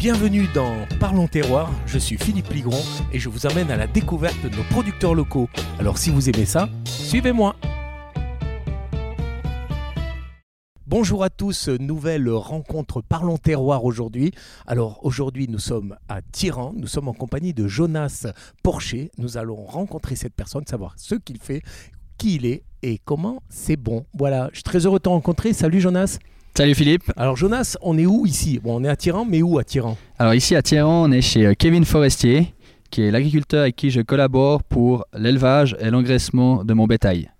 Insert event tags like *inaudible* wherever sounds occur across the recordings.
Bienvenue dans Parlons Terroir, je suis Philippe Ligron et je vous amène à la découverte de nos producteurs locaux. Alors si vous aimez ça, suivez-moi. Bonjour à tous, nouvelle rencontre Parlons Terroir aujourd'hui. Alors aujourd'hui nous sommes à Tiran, nous sommes en compagnie de Jonas Porcher. Nous allons rencontrer cette personne, savoir ce qu'il fait, qui il est et comment c'est bon. Voilà, je suis très heureux de te rencontrer. Salut Jonas. Salut Philippe. Alors Jonas, on est où ici? Bon, on est à Tiran, mais où à Tiran? Alors ici à Tiran, on est chez euh, Kevin Forestier, qui est l'agriculteur avec qui je collabore pour l'élevage et l'engraissement de mon bétail.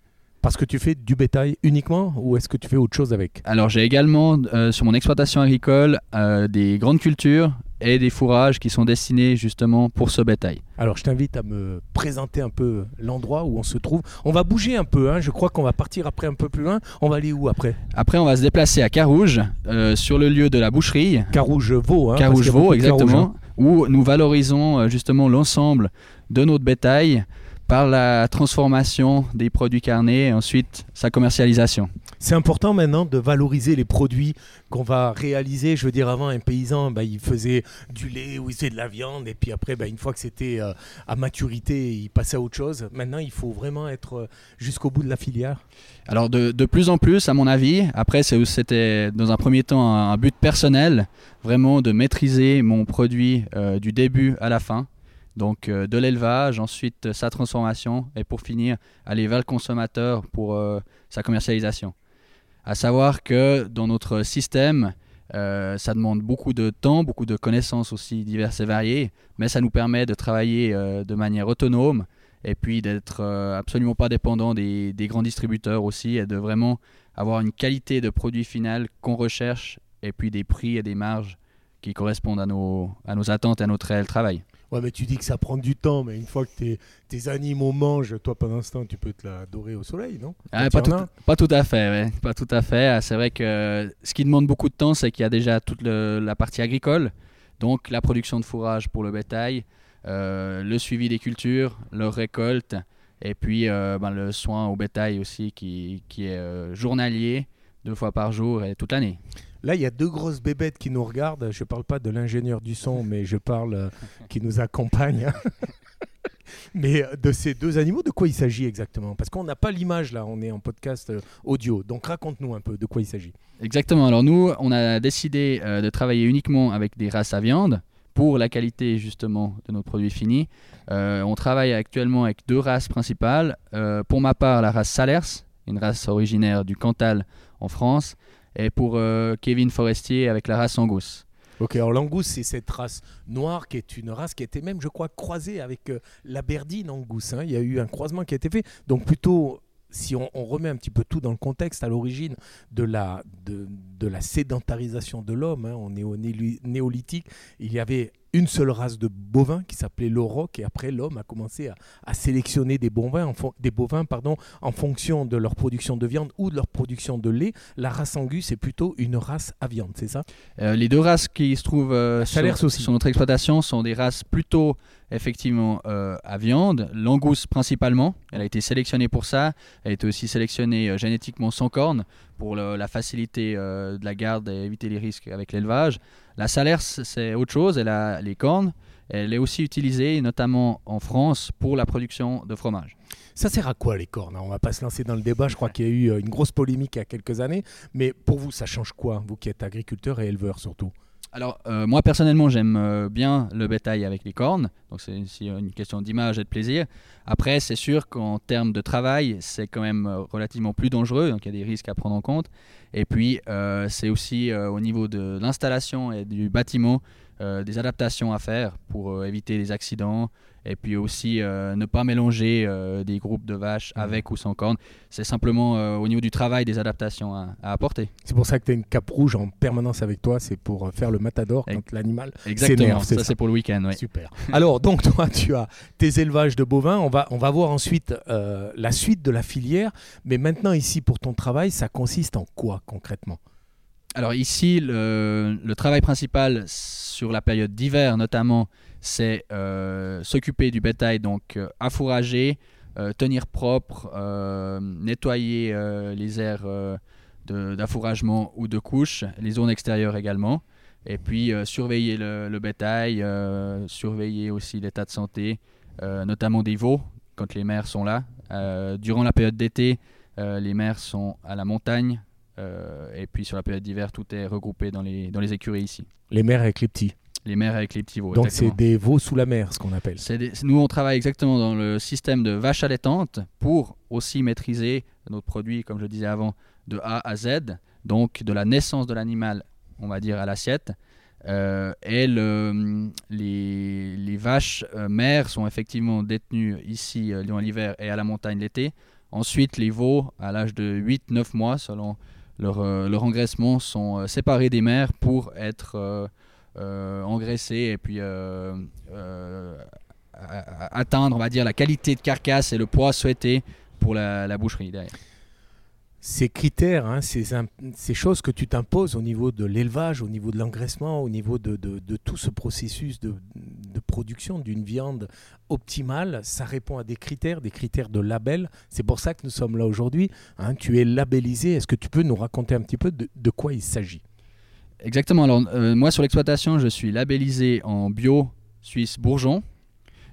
Parce que tu fais du bétail uniquement ou est-ce que tu fais autre chose avec? Alors j'ai également euh, sur mon exploitation agricole euh, des grandes cultures et des fourrages qui sont destinés justement pour ce bétail. Alors je t'invite à me présenter un peu l'endroit où on se trouve. On va bouger un peu, hein. je crois qu'on va partir après un peu plus loin. On va aller où après? Après on va se déplacer à Carouge, euh, sur le lieu de la boucherie. Carouge-Vaux. Hein, Carouge-Vaux, exactement. Hein. Où nous valorisons euh, justement l'ensemble de notre bétail par la transformation des produits carnés et ensuite sa commercialisation. C'est important maintenant de valoriser les produits qu'on va réaliser. Je veux dire, avant, un paysan, bah, il faisait du lait ou il faisait de la viande, et puis après, bah, une fois que c'était euh, à maturité, il passait à autre chose. Maintenant, il faut vraiment être euh, jusqu'au bout de la filière. Alors, de, plus en plus, à mon avis, après, c'était dans un premier temps un, but personnel, vraiment de maîtriser mon produit euh, du début à la fin. Donc de l'élevage, ensuite sa transformation et pour finir aller vers le consommateur pour sa commercialisation. À savoir que dans notre système, ça demande beaucoup de temps, beaucoup de connaissances aussi diverses et variées, mais ça nous permet de travailler de manière autonome et puis d'être absolument pas dépendant des, des, grands distributeurs aussi et de vraiment avoir une qualité de produit final qu'on recherche et puis des prix et des marges qui correspondent à nos, à nos attentes et à notre réel travail. Ouais, mais tu dis que ça prend du temps, mais une fois que tes, tes animaux mangent, toi pendant temps, tu peux te la dorer au soleil, non? Ah, pas, tout, pas, tout, à fait, pas tout à fait. Ah, c'est vrai que ce qui demande beaucoup de temps, c'est qu'il y a déjà toute la partie agricole, donc la production de fourrage pour le bétail, euh, le suivi des cultures, leur récolte, et puis euh, ben, le soin au bétail aussi qui, qui est euh, journalier, deux fois par jour et toute l'année. Là, il y a deux grosses bébêtes qui nous regardent. Je ne parle pas de l'ingénieur du son, mais je parle euh, qui nous accompagne. *laughs* mais euh, de ces deux animaux, de quoi il s'agit exactement? Parce qu'on n'a pas l'image là, on est en podcast euh, audio. Donc raconte-nous un peu de quoi il s'agit. Exactement. Alors nous, on a décidé de travailler uniquement avec des races à viande pour la qualité justement de nos produits finis. on travaille actuellement avec deux races principales. pour ma part, la race Salers, une race originaire du Cantal en France, et pour euh, Kevin Forestier avec la race Angus. Ok, alors l'Angus, c'est cette race noire qui est une race qui été même, je crois, croisée avec euh, la Berdine Angus. Hein. Il y a eu un croisement qui a été fait. Donc plutôt, si on, remet un petit peu tout dans le contexte, à l'origine de la, de, de la sédentarisation de l'homme, hein, on est au néolithique, il y avait une seule race de bovins qui s'appelait l'auroch et après l'homme a commencé à, sélectionner des bovins, en des bovins pardon, en fonction de leur production de viande ou de leur production de lait. La race Angus est plutôt une race à viande, c'est ça? Euh, Les deux races qui se trouvent euh, sur, notre exploitation sont des races plutôt effectivement euh, à viande, l'angus principalement, elle a été sélectionnée pour ça, elle a été aussi sélectionnée génétiquement sans cornes pour la facilité de la garde et éviter les risques avec l'élevage. La salers, c'est autre chose, elle a les cornes. Elle est aussi utilisée, notamment en France, pour la production de fromage. Ça sert à quoi les cornes On va pas se lancer dans le débat. Je crois qu'il y a eu euh, une grosse polémique il y a quelques années. Mais pour vous, ça change quoi Vous qui êtes agriculteur et éleveur surtout? Alors, euh, moi personnellement, j'aime euh, bien le bétail avec les cornes. Donc, c'est une question d'image et de plaisir. Après, c'est sûr qu'en termes de travail, c'est quand même relativement plus dangereux. Donc, il y a des risques à prendre en compte. Et puis, euh, c'est aussi euh, au niveau de l'installation et du bâtiment euh, des adaptations à faire pour éviter les accidents, et puis aussi euh, ne pas mélanger euh, des groupes de vaches mhm. avec ou sans cornes. C'est simplement euh, au niveau du travail des adaptations à, apporter. C'est pour ça que tu as une cape rouge en permanence avec toi, c'est pour faire le matador quand l'animal Exactement, ça, c'est pour le week-end. Super. Alors donc toi tu as tes élevages de bovins, on va, on va voir ensuite la suite de la filière, mais maintenant ici pour ton travail ça consiste en quoi concrètement? Alors ici, le, le, travail principal sur la période d'hiver notamment, c'est euh, s'occuper du bétail, donc euh, affourager, euh, tenir propre, nettoyer les aires d'affouragement ou de couche, les zones extérieures également. Et puis surveiller le, bétail, surveiller aussi l'état de santé, notamment des veaux quand les mères sont là. durant la période d'été, les mères sont à la montagne. Et puis sur la période d'hiver, tout est regroupé dans les, dans les écuries ici. Les mères avec les petits les mères avec les petits veaux. Donc c'est des veaux sous la mer, ce qu'on appelle. nous, on travaille exactement dans le système de vache allaitante pour aussi maîtriser notre produit, comme je disais avant, de A à Z, donc de la naissance de l'animal, on va dire, à l'assiette. Euh, et le, les, les, vaches euh, mères sont effectivement détenues ici euh, durant l'hiver et à la montagne l'été. Ensuite, les veaux, à l'âge de 8-9 mois, selon leur, leur engraissement, sont séparés des mères pour être euh, engraisser et puis euh, euh, atteindre, on va dire, la qualité de carcasse et le poids souhaité pour la, boucherie derrière ces critères, hein, ces, choses que tu t'imposes au niveau de l'élevage, au niveau de l'engraissement, au niveau de, tout ce processus de, de production d'une viande optimale, ça répond à des critères, des critères de label. C'est pour ça que nous sommes là aujourd'hui. Hein. tu es labellisé. Est-ce que tu peux nous raconter un petit peu de, quoi il s'agit? Exactement. Alors, euh, moi, sur l'exploitation, je suis labellisé en bio suisse bourgeon.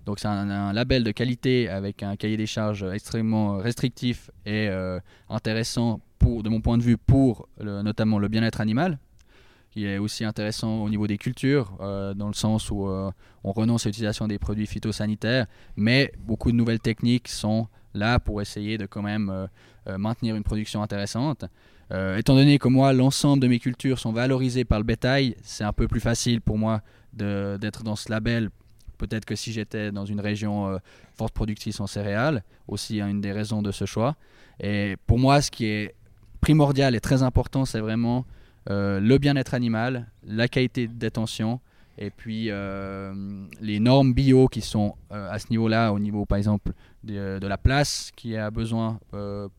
Donc, c'est un, label de qualité avec un cahier des charges extrêmement restrictif et euh, intéressant, pour, de mon point de vue, pour notamment le bien-être animal, qui est aussi intéressant au niveau des cultures, euh, dans le sens où on renonce à l'utilisation des produits phytosanitaires, mais beaucoup de nouvelles techniques sont là pour essayer de quand même maintenir une production intéressante. Euh, étant donné que moi, l'ensemble de mes cultures sont valorisées par le bétail, c'est un peu plus facile pour moi d'être dans ce label. Peut-être que si j'étais dans une région euh, forte productrice en céréales, aussi une des raisons de ce choix. Et pour moi, ce qui est primordial et très important, c'est vraiment euh, le bien-être animal, la qualité de détention et puis les normes bio qui sont à ce niveau-là, au niveau par exemple de, la place qui a besoin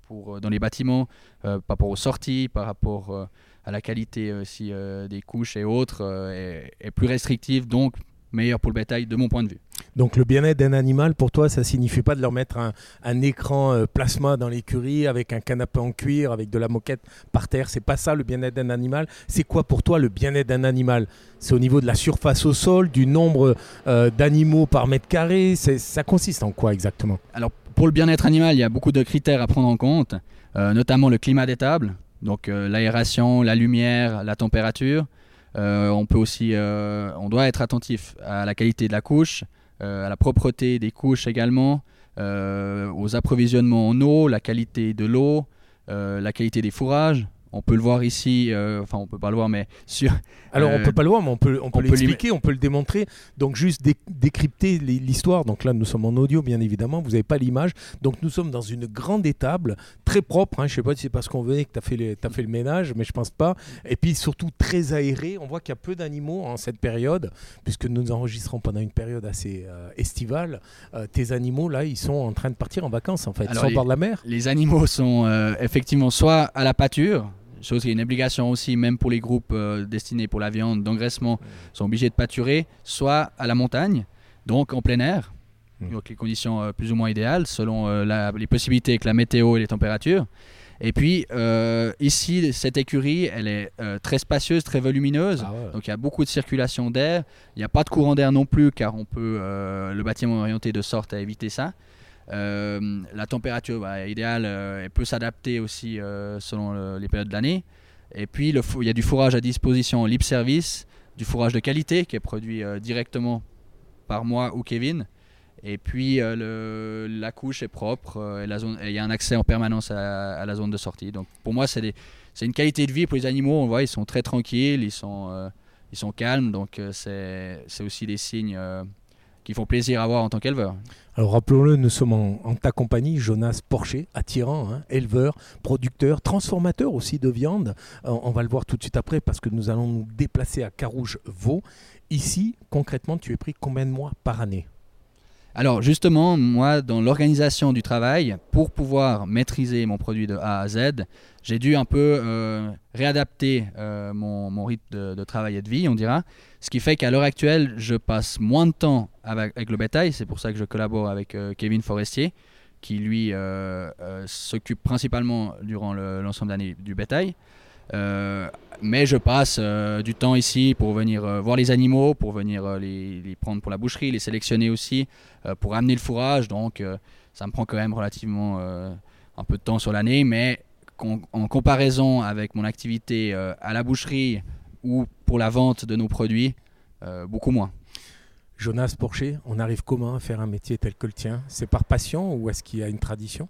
pour, dans les bâtiments, euh, par rapport aux sorties, par rapport euh, à la qualité aussi euh, des couches et autres, est, plus restrictive, donc meilleur pour le bétail de mon point de vue. Donc le bien-être d'un animal, pour toi, ça signifie pas de leur mettre un, écran plasma dans l'écurie avec un canapé en cuir, avec de la moquette par terre? C'est pas ça le bien-être d'un animal. C'est quoi pour toi le bien-être d'un animal? C'est au niveau de la surface au sol, du nombre d'animaux par mètre carré? Ça consiste en quoi exactement? Alors pour le bien-être animal, il y a beaucoup de critères à prendre en compte. Euh, notamment le climat des tables, donc euh, l'aération, la lumière, la température. Euh, aussi, on doit être attentif à la qualité de la couche, à la propreté des couches également, aux approvisionnements en eau, la qualité de l'eau, la qualité des fourrages. On peut le voir ici, euh, enfin on peut pas le voir, mais sur. Alors on peut pas le voir, mais on peut, on peut l'expliquer, on peut le démontrer. Donc juste décrypter l'histoire. Donc là nous sommes en audio bien évidemment, vous n'avez pas l'image. Donc nous sommes dans une grande étable, très propre. Hein. Je sais pas si c'est parce qu'on venait que tu as, fait as fait le ménage, mais je pense pas. Et puis surtout très aéré. On voit qu'il y a peu d'animaux en cette période, puisque nous enregistrons pendant une période assez euh, estivale. Euh, tes animaux là, ils sont en train de partir en vacances en fait, ils sont au bord de la mer. Les animaux sont effectivement soit à la pâture chose qui est une obligation aussi, même pour les groupes euh, destinés pour la viande d'engraissement, sont obligés de pâturer soit à la montagne, donc en plein air, mmh. donc les conditions euh, plus ou moins idéales selon euh, les possibilités avec la météo et les températures. Et puis ici, cette écurie, elle est très spacieuse, très volumineuse. Ah donc il y a beaucoup de circulation d'air. Il n'y a pas de courant d'air non plus, car on peut le bâtiment est orienté de sorte à éviter ça. Euh, la température bah, idéale euh, elle peut s'adapter aussi euh, selon les périodes de l'année. Et puis il y a du fourrage à disposition libre service, du fourrage de qualité qui est produit directement par moi ou Kevin. Et puis la couche est propre et il y a un accès en permanence à, la zone de sortie. Donc pour moi c'est une qualité de vie pour les animaux. On voit ils sont très tranquilles, ils sont calmes. Donc c'est aussi des signes qui font plaisir à voir en tant qu'éleveur. Alors rappelons-le, nous sommes en, ta compagnie, Jonas Porcher, attirant, hein, éleveur, producteur, transformateur aussi de viande. Euh, on va le voir tout de suite après parce que nous allons nous déplacer à Carouge-Vaux. Ici, concrètement, tu es pris combien de mois par année? Alors justement, moi, dans l'organisation du travail, pour pouvoir maîtriser mon produit de A à Z, j'ai dû un peu euh, réadapter euh, mon, rythme de, travail et de vie, on dira. Ce qui fait qu'à l'heure actuelle, je passe moins de temps avec, le bétail. C'est pour ça que je collabore avec euh, Kevin Forestier, qui lui s'occupe principalement durant l'ensemble de l'année du bétail. Mais je passe du temps ici pour venir voir les animaux, pour venir les, les, prendre pour la boucherie, les sélectionner aussi, pour amener le fourrage. Donc ça me prend quand même relativement un peu de temps sur l'année, mais en comparaison avec mon activité à la boucherie ou pour la vente de nos produits, beaucoup moins. Jonas Porcher, on arrive comment à faire un métier tel que le tien? C'est par passion ou est-ce qu'il y a une tradition?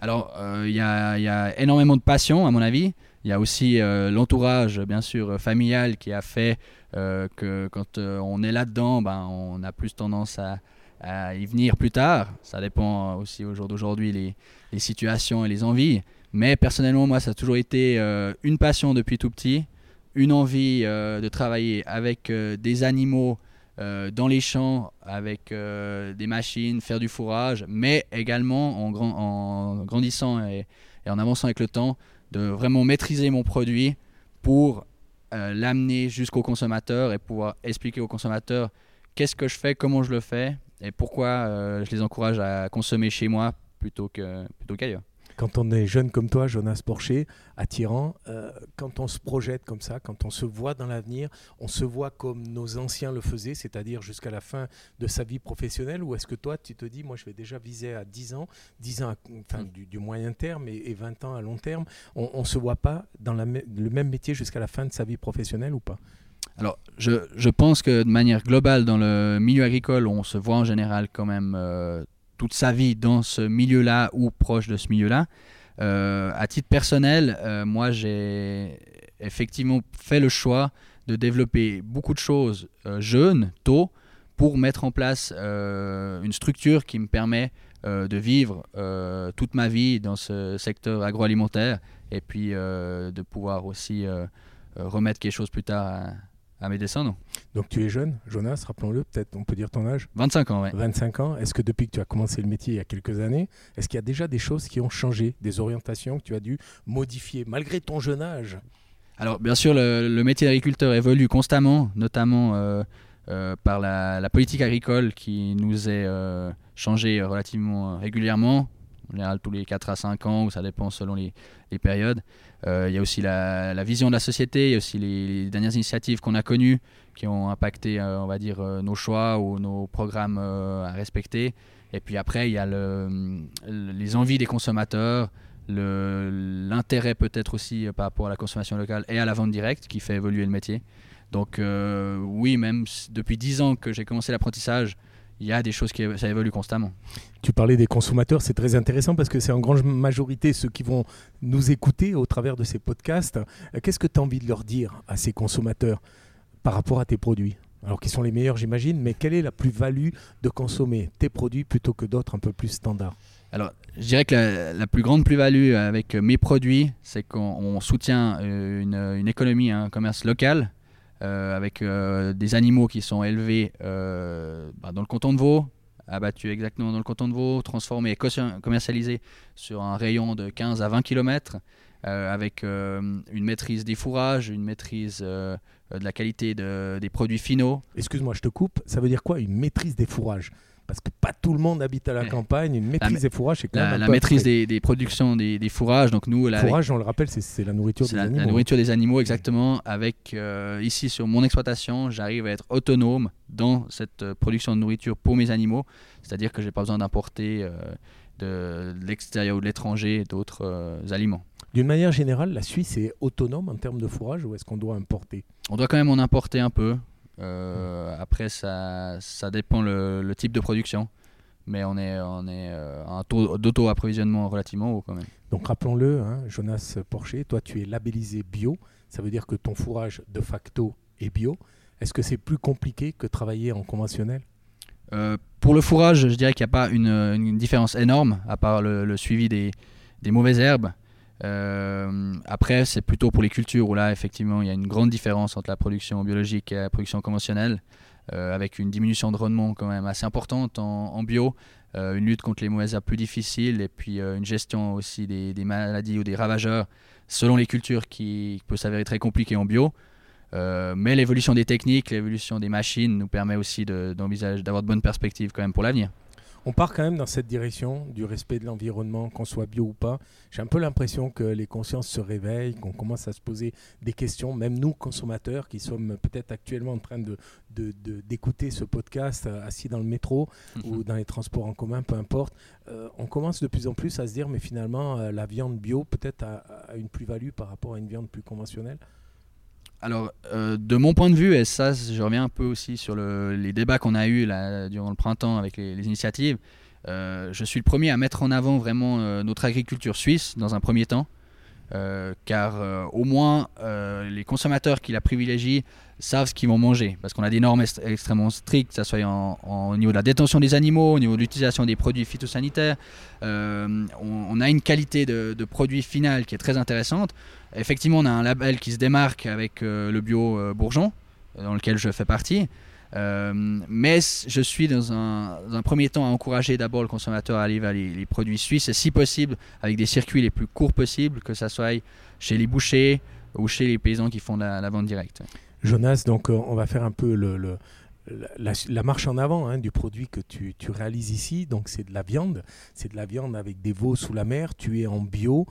Alors, euh, il y, a énormément de passion, à mon avis. Il y a aussi euh, l'entourage, bien sûr, familial qui a fait euh, que quand on est là-dedans, ben, on a plus tendance à, y venir plus tard. Ça dépend aussi au jour d'aujourd'hui, les, situations et les envies. Mais personnellement, moi, ça a toujours été une passion depuis tout petit, une envie de travailler avec des animaux euh, dans les champs avec euh, des machines, faire du fourrage, mais également en, en grandissant et, en avançant avec le temps, de vraiment maîtriser mon produit pour euh, l'amener jusqu'au consommateur et pouvoir expliquer au consommateur qu'est-ce que je fais, comment je le fais et pourquoi je les encourage à consommer chez moi plutôt qu'ailleurs. Quand on est jeune comme toi, Jonas Porcher, attirant, euh, quand on se projette comme ça, quand on se voit dans l'avenir, on se voit comme nos anciens le faisaient, c'est-à-dire jusqu'à la fin de sa vie professionnelle, ou est-ce que toi, tu te dis, moi, je vais déjà viser à 10 ans, 10 ans enfin, mm. du, moyen terme et, 20 ans à long terme, on ne se voit pas dans le même métier jusqu'à la fin de sa vie professionnelle ou pas? Alors, je, je, pense que de manière globale, dans le milieu agricole, on se voit en général quand même euh, toute sa vie dans ce milieu-là ou proche de ce milieu-là. Euh, à titre personnel, euh, moi j'ai effectivement fait le choix de développer beaucoup de choses euh, jeunes, tôt, pour mettre en place une structure qui me permet de vivre toute ma vie dans ce secteur agroalimentaire et puis de pouvoir aussi remettre quelque chose plus tard mes dessins, non. Donc tu es jeune, Jonas, rappelons-le, peut-être on peut dire ton âge 25 ans, oui. 25 ans. Est-ce que depuis que tu as commencé le métier il y a quelques années, est-ce qu'il y a déjà des choses qui ont changé, des orientations que tu as dû modifier malgré ton jeune âge? Alors bien sûr, le, métier d'agriculteur évolue constamment, notamment euh, euh, par la, politique agricole qui nous est euh, changée relativement régulièrement en général tous les 4 à 5 ans, ou ça dépend selon les, périodes. Euh, il y a aussi la, vision de la société, il y a aussi les, dernières initiatives qu'on a connues qui ont impacté, euh, on va dire, euh, nos choix ou nos programmes à respecter. Et puis après, il y a le, les envies des consommateurs, l'intérêt peut-être aussi par rapport à la consommation locale et à la vente directe qui fait évoluer le métier. Donc oui, même depuis 10 ans que j'ai commencé l'apprentissage, il y a des choses qui ça évolue constamment. Tu parlais des consommateurs, c'est très intéressant parce que c'est en grande majorité ceux qui vont nous écouter au travers de ces podcasts. Euh, qu'est-ce que tu as envie de leur dire à ces consommateurs par rapport à tes produits? Alors qui sont les meilleurs j'imagine, mais quelle est la plus-value de consommer tes produits plutôt que d'autres un peu plus standards? Alors, je dirais que la, plus grande plus-value avec mes produits, c'est qu'on soutient euh, une, une, économie, un commerce local, avec euh, des animaux qui sont élevés euh, bah, dans le canton de Vaud, abattus exactement dans le canton de Vaud, transformés et commercialisés sur un rayon de 15 à 20 km, avec une maîtrise des fourrages, une maîtrise de la qualité des produits finaux. Excuse-moi, je te coupe, ça veut dire quoi une maîtrise des fourrages? Parce que pas tout le monde habite à la campagne. Une maîtrise des fourrages, c'est quand la, la maîtrise des, productions des, fourrages. Donc nous, la, fourrage, on le rappelle, c'est la nourriture des la, animaux. La nourriture des animaux, exactement. Avec euh, ici sur mon exploitation, j'arrive à être autonome dans cette euh, production de nourriture pour mes animaux. C'est-à-dire que j'ai pas besoin d'importer euh, de, l'extérieur ou de l'étranger d'autres aliments. D'une manière générale, la Suisse est autonome en termes de fourrage ou est-ce qu'on doit importer? On doit quand même en importer un peu. Euh, après, ça, ça dépend le, type de production. Mais on est, on est euh, un taux d'auto-approvisionnement relativement haut quand même. Donc rappelons-le, hein, Jonas Porcher, toi tu es labellisé bio. Ça veut dire que ton fourrage de facto est bio. Est-ce que c'est plus compliqué que travailler en conventionnel? Euh, Pour le fourrage, je dirais qu'il n'y a pas une, une, différence énorme, à part le, le suivi des, des mauvaises herbes. Euh, après, c'est plutôt pour les cultures où là, effectivement, il y a une grande différence entre la production biologique et la production conventionnelle, euh, avec une diminution de rendement quand même assez importante en, bio, euh, une lutte contre les mauvaises herbes plus difficile, et puis une gestion aussi des, maladies ou des ravageurs selon les cultures qui peut s'avérer très compliquée en bio. mais l'évolution des techniques, l'évolution des machines nous permet aussi d'avoir de bonnes perspectives quand même pour l'avenir. On part quand même dans cette direction du respect de l'environnement, qu'on soit bio ou pas. J'ai un peu l'impression que les consciences se réveillent, qu'on commence à se poser des questions, même nous consommateurs qui sommes peut-être actuellement en train de, d'écouter ce podcast euh, assis dans le métro ou mhm. dans les transports en commun, peu importe. Euh, on commence de plus en plus à se dire, mais finalement, euh, la viande bio peut-être a, une plus-value par rapport à une viande plus conventionnelle? Alors, de mon point de vue, et ça, je reviens un peu aussi sur les débats qu'on a eus durant le printemps avec les, initiatives, je suis le premier à mettre en avant vraiment notre agriculture suisse dans un premier temps. Euh, car euh, au moins euh, les consommateurs qui la privilégient savent ce qu'ils vont manger, parce qu'on a des normes extrêmement strictes, que ce soit au niveau de la détention des animaux, au niveau de l'utilisation des produits phytosanitaires. On, a une qualité de, produit final qui est très intéressante. Effectivement, on a un label qui se démarque avec le bio bourgeon, dans lequel je fais partie. Euh, mais je suis dans un, premier temps à encourager d'abord le consommateur à aller vers les, produits suisses et si possible avec des circuits les plus courts possibles, que ce soit chez les bouchers ou chez les paysans qui font la, vente directe. Jonas, donc euh, on va faire un peu le, la, marche en avant hein, du produit que tu, réalises ici, donc c'est de la viande, c'est de la viande avec des veaux sous la mer, tu es en bio,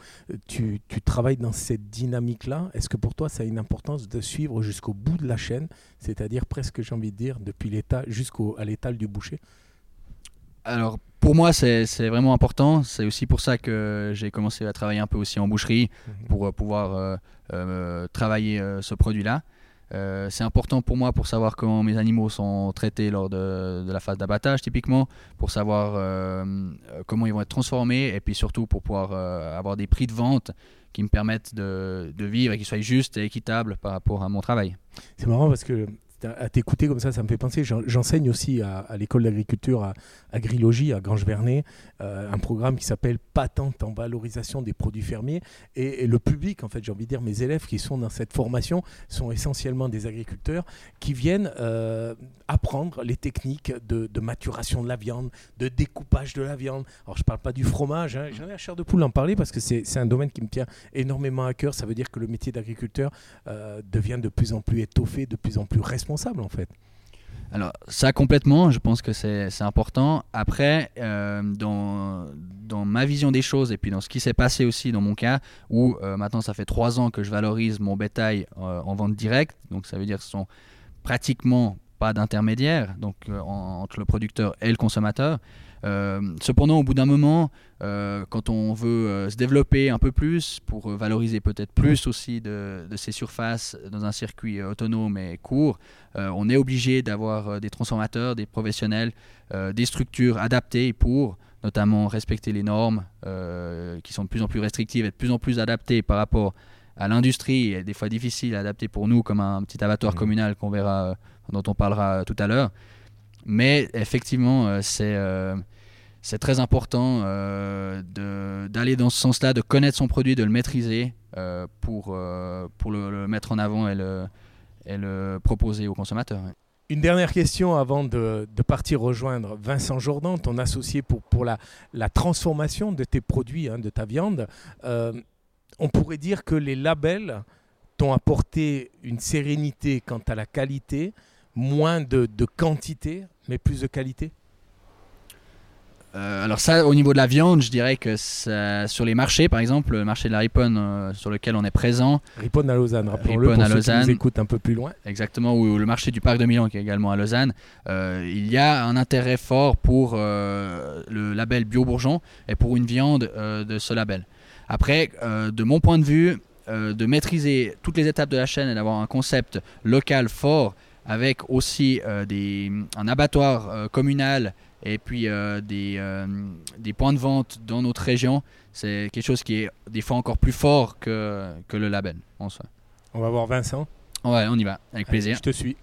tu, travailles dans cette dynamique-là. Est-ce que pour toi ça a une importance de suivre jusqu'au bout de la chaîne, c'est-à-dire presque j'ai envie de dire depuis l'état jusqu'à l'étal du boucher? Alors pour moi c'est vraiment important, c'est aussi pour ça que j'ai commencé à travailler un peu aussi en boucherie mhm. pour euh, pouvoir euh, euh, travailler ce produit-là. Euh, c'est important pour moi pour savoir comment mes animaux sont traités lors de, la phase d'abattage typiquement, pour savoir euh, euh, comment ils vont être transformés et puis surtout pour pouvoir avoir des prix de vente qui me permettent de, de vivre et qui soient justes et équitables par rapport à mon travail. C'est marrant parce que à t'écouter comme ça, ça me fait penser. J'enseigne aussi à, l'école d'agriculture à Agrilogie, à Grange-Vernet, euh, un programme qui s'appelle Patente en valorisation des produits fermiers. Et, le public, en fait, j'ai envie de dire, mes élèves qui sont dans cette formation sont essentiellement des agriculteurs qui viennent euh, apprendre les techniques de, maturation de la viande, de découpage de la viande. Alors, je ne parle pas du fromage, hein. j'en ai à chair de poule d'en parler parce que c'est un domaine qui me tient énormément à cœur. Ça veut dire que le métier d'agriculteur euh, devient de plus en plus étoffé, de plus en plus responsable, en fait. Alors ça complètement, je pense que c'est important. Après, euh, dans, dans, ma vision des choses et puis dans ce qui s'est passé aussi dans mon cas, où euh, maintenant ça fait trois ans que je valorise mon bétail en vente directe, donc ça veut dire que ce sont pratiquement pas d'intermédiaire, donc euh, entre le producteur et le consommateur. Euh, cependant, au bout d'un moment, euh, quand on veut se développer un peu plus pour valoriser peut-être plus aussi de, ces surfaces dans un circuit autonome et court, on est obligé d'avoir des transformateurs, des professionnels, des structures adaptées pour notamment respecter les normes qui sont de plus en plus restrictives et de plus en plus adaptées par rapport à l'industrie et des fois difficile à adapter pour nous comme un petit abattoir mmh. communal qu'on verra dont on parlera tout à l'heure. Mais effectivement, euh, c'est euh, c'est très important euh, d'aller dans ce sens-là, de connaître son produit, de le maîtriser pour, le, mettre en avant et le, proposer aux consommateurs. Une dernière question avant de, partir rejoindre Vincent Jourdan, ton associé pour, la transformation de tes produits, hein, de ta viande. on pourrait dire que les labels t'ont apporté une sérénité quant à la qualité, moins de, quantité, mais plus de qualité euh, alors ça, au niveau de la viande, je dirais que sur les marchés, par exemple, le marché de la Riponne euh, sur lequel on est présent. Riponne à Lausanne, rappelons-le pour à ceux Lausanne, qui nous écoutent un peu plus loin. Exactement, ou le marché du Parc de Milan qui est également à Lausanne. Euh, il y a un intérêt fort pour le label Bio Bourgeon et pour une viande de ce label. Après, de mon point de vue, de maîtriser toutes les étapes de la chaîne et d'avoir un concept local fort avec aussi euh, des, un abattoir euh, communal et puis euh, des, des, points de vente dans notre région, c'est quelque chose qui est des fois encore plus fort que, que le label en soi. On va voir Vincent. Ouais, on y va, avec plaisir. je te suis.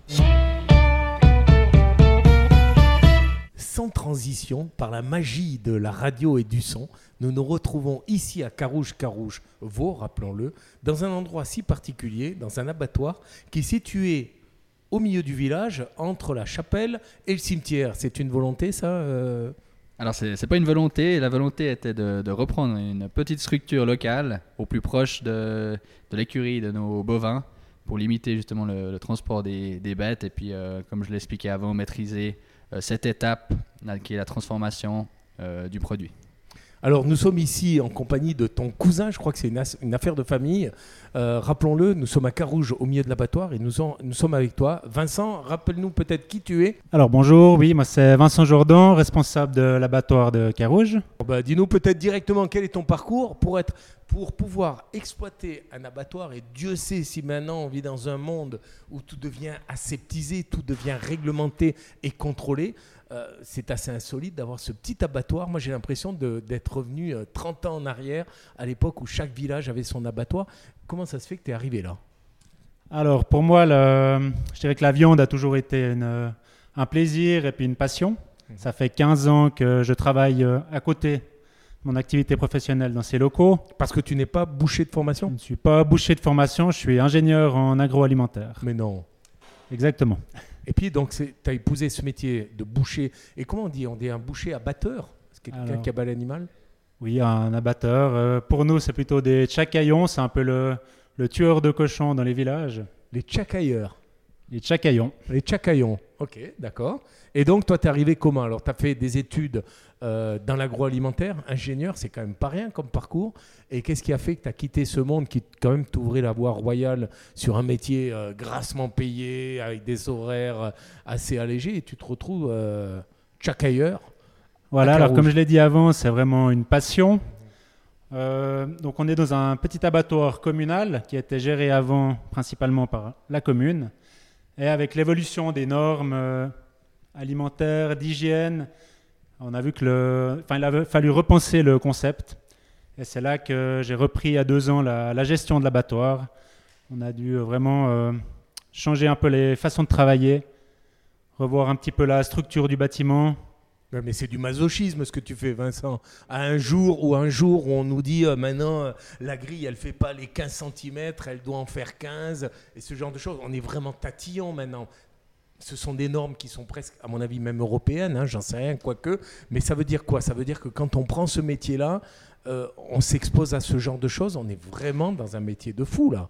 Sans transition, par la magie de la radio et du son, nous nous retrouvons ici à Carouge-Carouge, Vaud, rappelons-le, dans un endroit si particulier, dans un abattoir qui est situé au milieu du village, entre la chapelle et le cimetière. C'est une volonté, ça euh Alors, ce n'est pas une volonté. La volonté était de, reprendre une petite structure locale au plus proche de, de l'écurie de nos bovins pour limiter justement le, transport des, bêtes et puis, comme je l'expliquais avant, maîtriser cette étape qui est la transformation du produit. Alors nous sommes ici en compagnie de ton cousin, je crois que c'est une, affaire de famille. Euh, rappelons-le, nous sommes à Carouge au milieu de l'abattoir et nous, nous, sommes avec toi. Vincent, rappelle-nous peut-être qui tu es. Alors bonjour, oui, moi c'est Vincent Jourdan, responsable de l'abattoir de Carouge. Bah, dis-nous peut-être directement quel est ton parcours pour, être, pour pouvoir exploiter un abattoir et Dieu sait si maintenant on vit dans un monde où tout devient aseptisé, tout devient réglementé et contrôlé. Euh, c'est assez insolite d'avoir ce petit abattoir. Moi, j'ai l'impression d'être revenu 30 euh, ans en arrière, à l'époque où chaque village avait son abattoir. Comment ça se fait que tu es arrivé là? Alors, pour moi, je dirais que la viande a toujours été un plaisir et puis une passion. Mmh. Ça fait 15 ans que je travaille euh, à côté de mon activité professionnelle dans ces locaux. Parce que tu n'es pas boucher de formation? Je ne suis pas boucher de formation, je suis ingénieur en agroalimentaire. Mais non. Exactement. Et puis, donc, tu as épousé ce métier de boucher. Et comment on dit On dit un boucher abatteur C'est quelqu'un qui abat l'animal? Oui, un abatteur. Euh, pour nous, c'est plutôt des tchakaillons. C'est un peu le, le, tueur de cochons dans les villages. Les tchakailleurs Les tchakaillons. Les tchakaillons. Ok, d'accord. Et donc, toi, tu es arrivé comment? Alors, tu as fait des études euh, dans l'agroalimentaire, ingénieur, c'est quand même pas rien comme parcours. Et qu'est-ce qui a fait que tu as quitté ce monde qui, quand même, t'ouvrait la voie royale sur un métier euh, grassement payé, avec des horaires euh, assez allégés, et tu te retrouves chaque ailleurs Voilà, alors comme je l'ai dit avant, c'est vraiment une passion. donc, on est dans un petit abattoir communal qui était géré avant principalement par la commune. Et avec l'évolution des normes alimentaires, d'hygiène, on a vu que le, enfin, il fallu repenser le concept. Et c'est là que j'ai repris a deux ans la, gestion de l'abattoir. On a dû vraiment euh, changer un peu les façons de travailler, revoir un petit peu la structure du bâtiment. Mais c'est du masochisme ce que tu fais, Vincent. À un jour ou un jour où on nous dit euh, maintenant euh, la grille elle fait pas les 15 cm, elle doit en faire 15 et ce genre de choses. On est vraiment tatillon maintenant ce sont des normes qui sont presque, à mon avis, même européennes, hein, j'en sais rien, quoique. Mais ça veut dire quoi? Ça veut dire que quand on prend ce métier-là, euh, on s'expose à ce genre de choses, on est vraiment dans un métier de fou, là.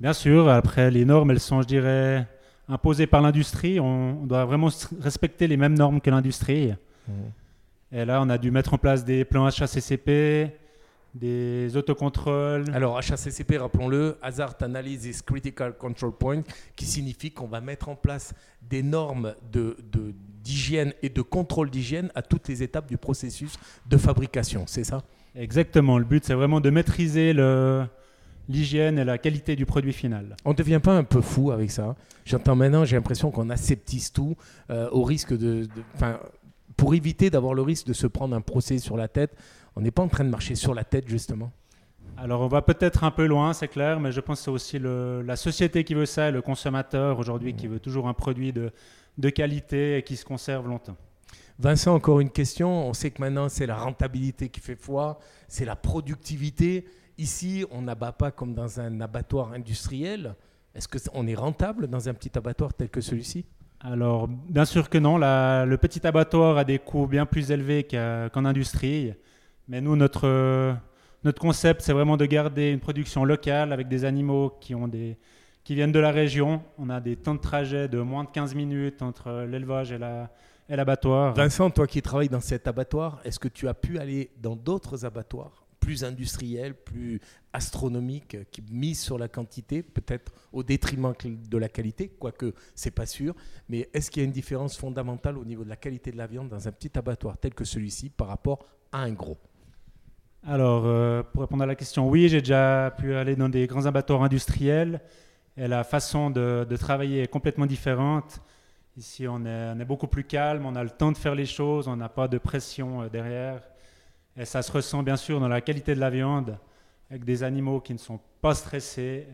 Bien sûr, après, les normes, elles sont, je dirais, imposées par l'industrie. On, doit vraiment respecter les mêmes normes que l'industrie. Mmh. Et là, on a dû mettre en place des plans HACCP, des autocontrôles. Alors HACCP, rappelons-le, Hazard Analysis Critical Control Point, qui signifie qu'on va mettre en place des normes de, d'hygiène et de contrôle d'hygiène à toutes les étapes du processus de fabrication, c'est ça? Exactement, le but c'est vraiment de maîtriser le, l'hygiène et la qualité du produit final. On ne devient pas un peu fou avec ça J'entends maintenant, j'ai l'impression qu'on aseptise tout euh, au risque de, de pour éviter d'avoir le risque de se prendre un procès sur la tête on n'est pas en train de marcher sur la tête, justement Alors, on va peut-être un peu loin, c'est clair, mais je pense que c'est aussi la société qui veut ça, et le consommateur aujourd'hui qui veut toujours un produit de, qualité et qui se conserve longtemps. Vincent, encore une question. On sait que maintenant, c'est la rentabilité qui fait foi, c'est la productivité. Ici, on n'abat pas comme dans un abattoir industriel. Est-ce qu'on est rentable dans un petit abattoir tel que celui-ci? Alors, bien sûr que non. le petit abattoir a des coûts bien plus élevés qu'en industrie. Mais nous, notre, notre concept, c'est vraiment de garder une production locale avec des animaux qui, viennent de la région. On a des temps de trajet de moins de 15 minutes entre l'élevage et la, et l'abattoir. Vincent, toi qui travailles dans cet abattoir, est-ce que tu as pu aller dans d'autres abattoirs plus industriels, plus astronomiques, qui misent sur la quantité, peut-être au détriment de la qualité, quoique c'est pas sûr. Mais est-ce qu'il y a une différence fondamentale au niveau de la qualité de la viande dans un petit abattoir tel que celui-ci par rapport à un gros? Alors, euh, pour répondre à la question, oui, j'ai déjà pu aller dans des grands abattoirs industriels et la façon de, travailler est complètement différente. Ici, on est, beaucoup plus calme, on a le temps de faire les choses, on n'a pas de pression euh, derrière. Et ça se ressent bien sûr dans la qualité de la viande, avec des animaux qui ne sont pas stressés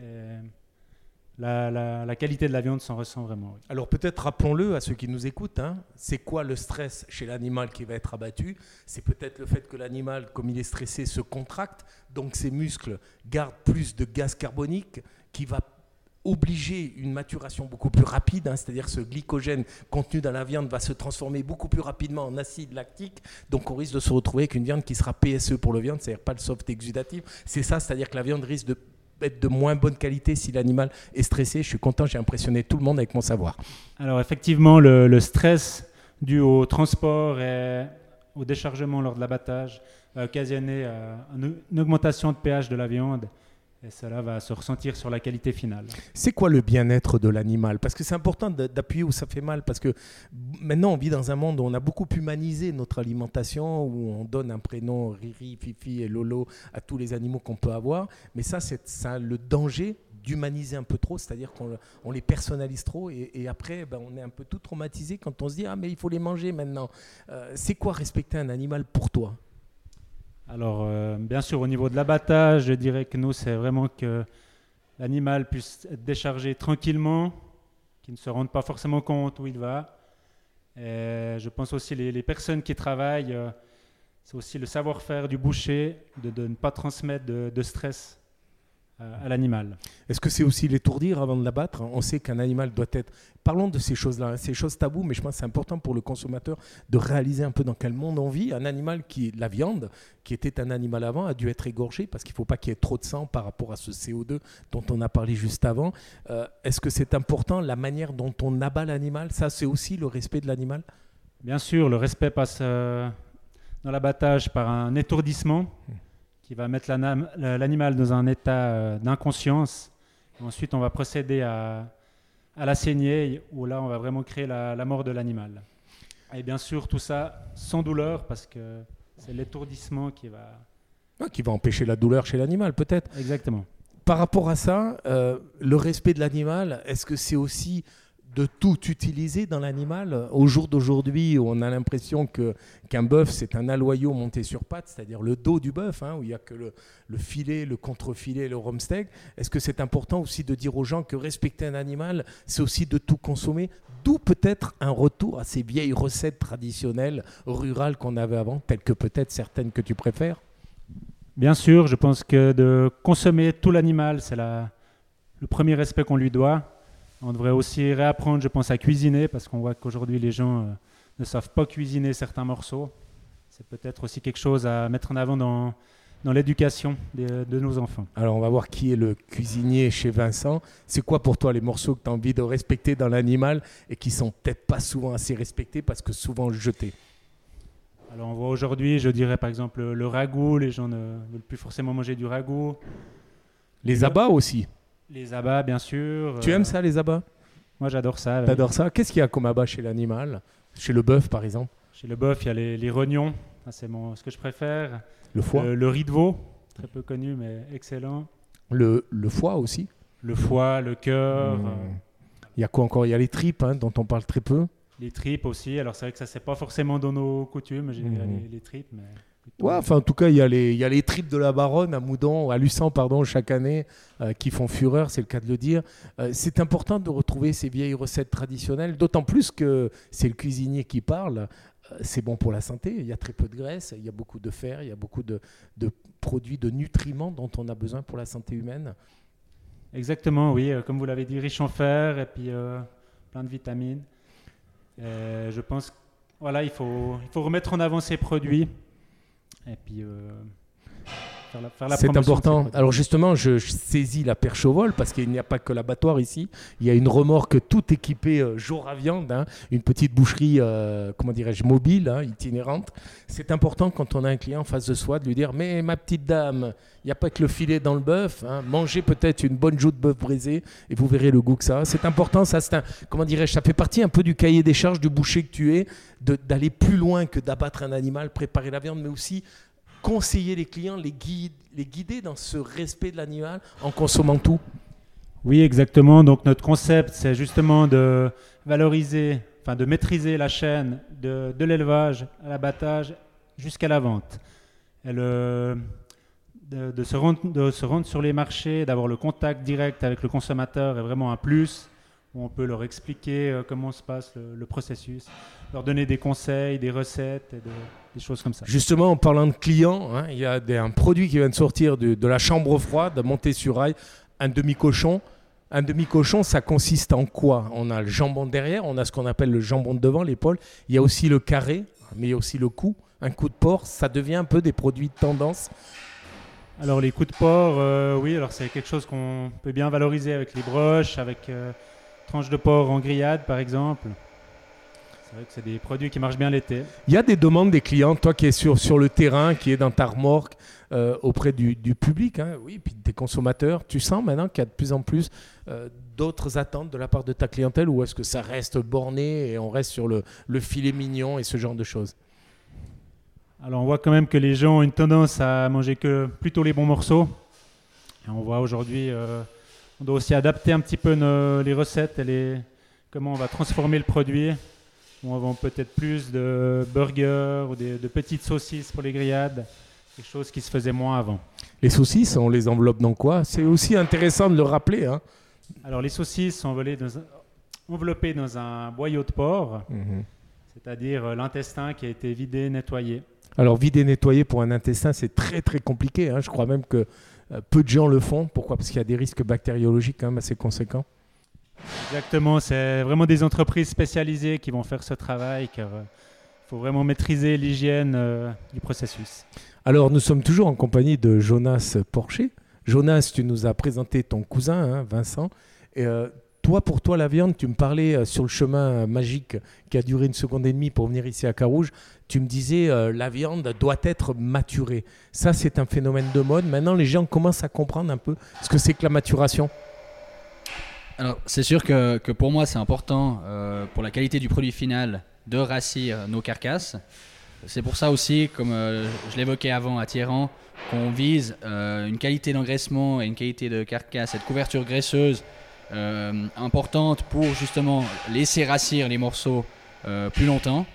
la, qualité de la viande s'en ressent vraiment. Alors peut-être rappelons-le à ceux qui nous écoutent, hein, c'est quoi le stress chez l'animal qui va être abattu? C'est peut-être le fait que l'animal, comme il est stressé, se contracte, donc ses muscles gardent plus de gaz carbonique qui va obliger une maturation beaucoup plus rapide, hein, c'est-à-dire ce glycogène contenu dans la viande va se transformer beaucoup plus rapidement en acide lactique, donc on risque de se retrouver avec une viande qui sera PSE pour le viande, c'est-à-dire pas le soft exudatif, c'est ça, c'est-à-dire que la viande risque de être de moins bonne qualité si l'animal est stressé. Je suis content, j'ai impressionné tout le monde avec mon savoir. Alors effectivement, le, stress dû au transport et au déchargement lors de l'abattage va occasionner euh, une augmentation de pH de la viande et cela va se ressentir sur la qualité finale. C'est quoi le bien-être de l'animal? Parce que c'est important d'appuyer où ça fait mal. Parce que maintenant, on vit dans un monde où on a beaucoup humanisé notre alimentation, où on donne un prénom Riri, Fifi et Lolo à tous les animaux qu'on peut avoir. Mais ça, c'est le danger d'humaniser un peu trop, c'est-à-dire qu'on les personnalise trop et, après ben, on est un peu tout traumatisé quand on se dit ah mais il faut les manger maintenant. Euh, c'est quoi respecter un animal pour toi? Alors, euh, bien sûr, au niveau de l'abattage, je dirais que nous, c'est vraiment que l'animal puisse être déchargé tranquillement, qu'il ne se rende pas forcément compte où il va. Et je pense aussi les, les personnes qui travaillent, euh, c'est aussi le savoir-faire du boucher, de, ne pas transmettre de stress à l'animal. Est-ce que c'est aussi l'étourdir avant de l'abattre? On sait qu'un animal doit être... Parlons de ces choses-là, hein, ces choses taboues, mais je pense que c'est important pour le consommateur de réaliser un peu dans quel monde on vit. Un animal qui la viande, qui était un animal avant, a dû être égorgé parce qu'il ne faut pas qu'il y ait trop de sang par rapport à ce CO2 dont on a parlé juste avant. Euh, est-ce que c'est important la manière dont on abat l'animal? Ça, c'est aussi le respect de l'animal? Bien sûr, le respect passe euh, dans l'abattage par un étourdissement. Hum qui va mettre l'animal dans un état euh, d'inconscience. Ensuite, on va procéder à, à la saignée, où là, on va vraiment créer la, mort de l'animal. Et bien sûr, tout ça sans douleur, parce que c'est l'étourdissement qui va... Ah, qui va empêcher la douleur chez l'animal, peut-être. Exactement. Par rapport à ça, euh, le respect de l'animal, est-ce que c'est aussi de tout utiliser dans l'animal. Au jour d'aujourd'hui, on a l'impression que qu'un bœuf, c'est un aloyau monté sur pattes, c'est-à-dire le dos du bœuf, hein, où il n'y a que le, le, filet, le contre-filet, le rumsteak. Est-ce que c'est important aussi de dire aux gens que respecter un animal, c'est aussi de tout consommer D'où peut-être un retour à ces vieilles recettes traditionnelles rurales qu'on avait avant, telles que peut-être certaines que tu préfères? Bien sûr, je pense que de consommer tout l'animal, c'est le premier respect qu'on lui doit on devrait aussi réapprendre, je pense, à cuisiner, parce qu'on voit qu'aujourd'hui les gens euh, ne savent pas cuisiner certains morceaux. C'est peut-être aussi quelque chose à mettre en avant dans, dans l'éducation de, nos enfants. Alors on va voir qui est le cuisinier chez Vincent. C'est quoi pour toi les morceaux que tu as envie de respecter dans l'animal et qui sont peut-être pas souvent assez respectés parce que souvent jetés? Alors on voit aujourd'hui, je dirais par exemple le, ragoût, les gens ne veulent plus forcément manger du ragoût. Les abats aussi les abats, bien sûr. Tu aimes euh, ça, les abats? Moi, j'adore ça. T'adores ça? Qu'est-ce qu'il y a comme abat chez l'animal? Chez le bœuf, par exemple? Chez le bœuf, il y a les, rognons. c'est ce que je préfère. Le foie? Le, riz de veau, très peu connu, mais excellent. Le, le foie aussi? Le foie, le cœur. Hmm. Il y a quoi encore? Il y a les tripes, hein, dont on parle très peu. Les tripes aussi. Alors, c'est vrai que ça, c'est pas forcément dans nos coutumes, hmm. les, les, tripes, mais... Ouais, enfin, en tout cas, il y, a les, y a les tripes de la Baronne à Moudon, à Luçon, pardon, chaque année, euh, qui font fureur, c'est le cas de le dire. Euh, c'est important de retrouver ces vieilles recettes traditionnelles, d'autant plus que c'est le cuisinier qui parle. Euh, c'est bon pour la santé, il y a très peu de graisse, il y a beaucoup de fer, il y a beaucoup de, de produits, de nutriments dont on a besoin pour la santé humaine. Exactement, oui, comme vous l'avez dit, riche en fer et puis plein de vitamines. je pense voilà, il faut, il faut remettre en avant ces produits. Et puis. C'est important. Alors justement, je, saisis la perche au vol parce qu'il n'y a pas que l'abattoir ici. Il y a une remorque toute équipée euh, jour à viande, hein. une petite boucherie, euh, comment dirais-je, mobile, hein, itinérante. C'est important quand on a un client en face de soi de lui dire Mais ma petite dame, il n'y a pas que le filet dans le bœuf. Hein. Mangez peut-être une bonne joue de bœuf brisé et vous verrez le goût que ça a. C'est important, ça, c'est un, comment dirais-je, ça fait partie un peu du cahier des charges du boucher que tu es, d'aller plus loin que d'abattre un animal, préparer la viande, mais aussi conseiller les clients, les, guider dans ce respect de l'animal en consommant tout Oui, exactement. Donc notre concept, c'est justement de valoriser, enfin de maîtriser la chaîne de, l'élevage à l'abattage jusqu'à la vente. De, se rendre, sur les marchés, d'avoir le contact direct avec le consommateur est vraiment un plus où on peut leur expliquer euh, comment se passe le, processus, leur donner des conseils, des recettes et des choses comme ça. Justement, en parlant de clients, hein, il y a un produit qui vient de sortir de, la chambre froide, monté sur rail, un demi-cochon. Un demi-cochon, ça consiste en quoi? On a le jambon derrière, on a ce qu'on appelle le jambon de devant, l'épaule. Il y a aussi le carré, mais il y a aussi le cou. Un coup de porc, ça devient un peu des produits de tendance. Alors les coups de porc, oui, alors c'est quelque chose qu'on peut bien valoriser avec les broches, avec tranches de porc en grillade par exemple. C'est vrai que c'est des produits qui marchent bien l'été. Il y a des demandes des clients, toi qui es sur, sur le terrain, qui est dans ta remorque, euh, auprès du, public, hein, oui, puis des consommateurs. Tu sens maintenant qu'il y a de plus en plus euh, d'autres attentes de la part de ta clientèle ou est-ce que ça reste borné et on reste sur le, filet mignon et ce genre de choses? Alors on voit quand même que les gens ont une tendance à manger que plutôt les bons morceaux. Et on voit aujourd'hui, euh, on doit aussi adapter un petit peu les recettes et les, comment on va transformer le produit on vend peut-être plus de burgers ou de petites saucisses pour les grillades, quelque chose qui se faisait moins avant. Les saucisses, on les enveloppe dans quoi? C'est aussi intéressant de le rappeler. Hein. Alors les saucisses sont enveloppées dans un boyau de porc, mhm. c'est-à-dire euh, l'intestin qui a été vidé, nettoyé. Alors vider, nettoyer pour un intestin, c'est très très compliqué. Hein. Je crois même que euh, peu de gens le font. Pourquoi? Parce qu'il y a des risques bactériologiques quand même assez conséquents. Exactement, c'est vraiment des entreprises spécialisées qui vont faire ce travail car il euh, faut vraiment maîtriser l'hygiène euh, du processus. Alors nous sommes toujours en compagnie de Jonas Porcher. Jonas, tu nous as présenté ton cousin, hein, Vincent. Et, euh, toi, pour toi, la viande, tu me parlais sur le chemin magique qui a duré une seconde et demie pour venir ici à Carouge. Tu me disais, la viande doit être maturée. Ça, c'est un phénomène de mode. Maintenant, les gens commencent à comprendre un peu ce que c'est que la maturation. Alors, c'est sûr que, pour moi, c'est important euh, pour la qualité du produit final de rassir nos carcasses. C'est pour ça aussi, comme euh, je l'évoquais avant à Thierran, qu'on vise euh, une qualité d'engraissement et une qualité de carcasse, cette couverture graisseuse importante pour justement laisser rassir les morceaux plus longtemps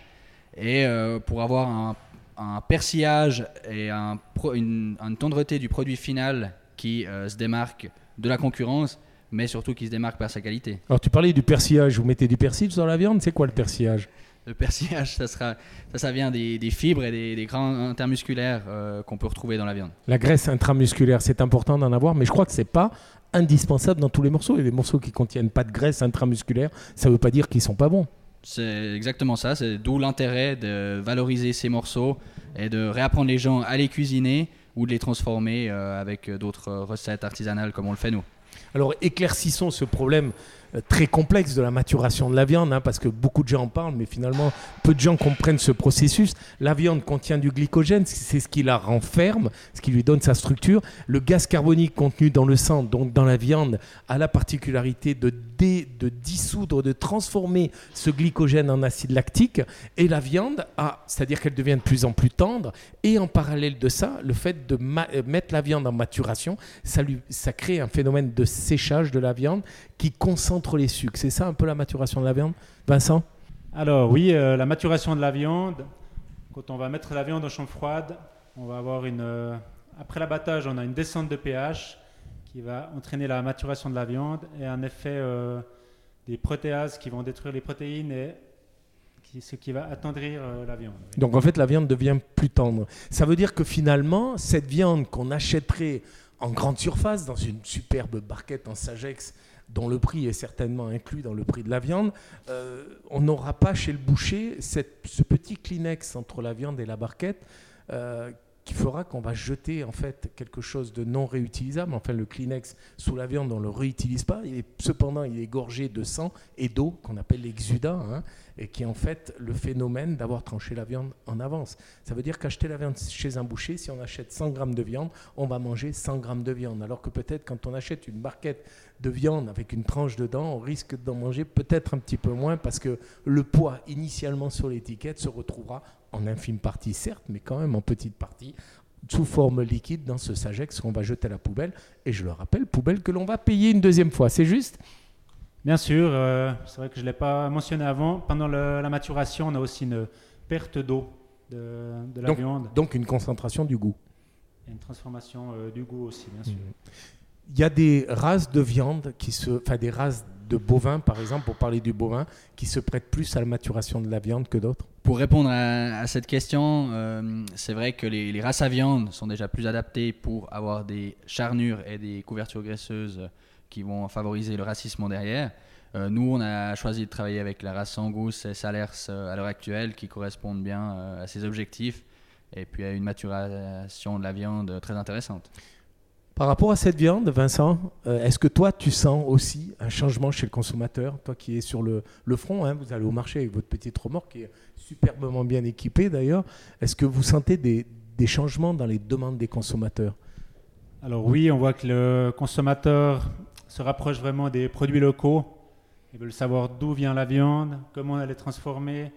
et pour avoir un, persillage et un, une, une, tendreté du produit final qui se démarque de la concurrence mais surtout qui se démarque par sa qualité. Alors tu parlais du persillage, vous mettez du persil sur la viande, c'est quoi le persillage? Le persillage, ça, sera, ça, ça vient des, fibres et des, des grains intermusculaires euh, qu'on peut retrouver dans la viande. La graisse intramusculaire, c'est important d'en avoir, mais je crois que c'est pas indispensable dans tous les morceaux. A des morceaux qui contiennent pas de graisse intramusculaire, ça ne veut pas dire qu'ils sont pas bons. C'est exactement ça, c'est d'où l'intérêt de valoriser ces morceaux et de réapprendre les gens à les cuisiner ou de les transformer euh, avec d'autres recettes artisanales comme on le fait nous. Alors éclaircissons ce problème euh, très complexe de la maturation de la viande, hein, parce que beaucoup de gens en parlent, mais finalement, peu de gens comprennent ce processus. La viande contient du glycogène, c'est ce qui la renferme, ce qui lui donne sa structure. Le gaz carbonique contenu dans le sang, donc dans la viande, a la particularité de, de dissoudre, de transformer ce glycogène en acide lactique. Et la viande c'est-à-dire qu'elle devient de plus en plus tendre. Et en parallèle de ça, le fait de euh, mettre la viande en maturation, ça, lui, ça crée un phénomène de séchage de la viande qui concentre les sucres. C'est ça un peu la maturation de la viande Vincent? Alors oui, euh, la maturation de la viande, quand on va mettre la viande en chambre froide, on va avoir une... Euh, après l'abattage, on a une descente de pH qui va entraîner la maturation de la viande et un effet euh, des protéases qui vont détruire les protéines et ce qui va attendrir la viande. Donc en fait, la viande devient plus tendre. Ça veut dire que finalement, cette viande qu'on achèterait en grande surface, dans une superbe barquette en Sagex, dont le prix est certainement inclus dans le prix de la viande, euh, on n'aura pas chez le boucher cette, ce petit Kleenex entre la viande et la barquette euh, qui fera qu'on va jeter en fait quelque chose de non réutilisable. Enfin, le Kleenex sous la viande, on ne le réutilise pas. Est, cependant, il est gorgé de sang et d'eau, qu'on appelle l'exudat, hein, et qui est en fait le phénomène d'avoir tranché la viande en avance. Ça veut dire qu'acheter la viande chez un boucher, si on achète 100 grammes de viande, on va manger 100 grammes de viande. Alors que peut-être quand on achète une barquette de viande avec une tranche dedans, on risque d'en manger peut-être un petit peu moins parce que le poids initialement sur l'étiquette se retrouvera en infime partie certes, mais quand même en petite partie, sous forme liquide dans ce Sagex qu'on va jeter à la poubelle. Et je le rappelle, poubelle que l'on va payer une deuxième fois. C'est juste Bien sûr, euh, c'est vrai que je ne l'ai pas mentionné avant. Pendant la maturation, on a aussi une perte d'eau de, la viande. Donc une concentration du goût. Et une transformation euh, du goût aussi, bien sûr. Mmh. Il y a des races de viande qui se, enfin des races de bovins, par exemple, pour parler du bovin, qui se prêtent plus à la maturation de la viande que d'autres Pour répondre à, cette question, euh, c'est vrai que les, races à viande sont déjà plus adaptées pour avoir des charnures et des couvertures graisseuses qui vont favoriser le racisme derrière. Euh, nous, on a choisi de travailler avec la race Angus et Salers euh, à l'heure actuelle qui correspondent bien à ces objectifs et puis à une maturation de la viande très intéressante. Par rapport à cette viande, Vincent, euh, est-ce que toi, tu sens aussi un changement chez le consommateur? Toi qui es sur le, front, hein, vous allez au marché avec votre petite remorque qui est superbement bien équipée d'ailleurs. Est-ce que vous sentez des, changements dans les demandes des consommateurs? Alors oui, on voit que le consommateur se rapproche vraiment des produits locaux. Ils veulent savoir d'où vient la viande, comment elle est transformée.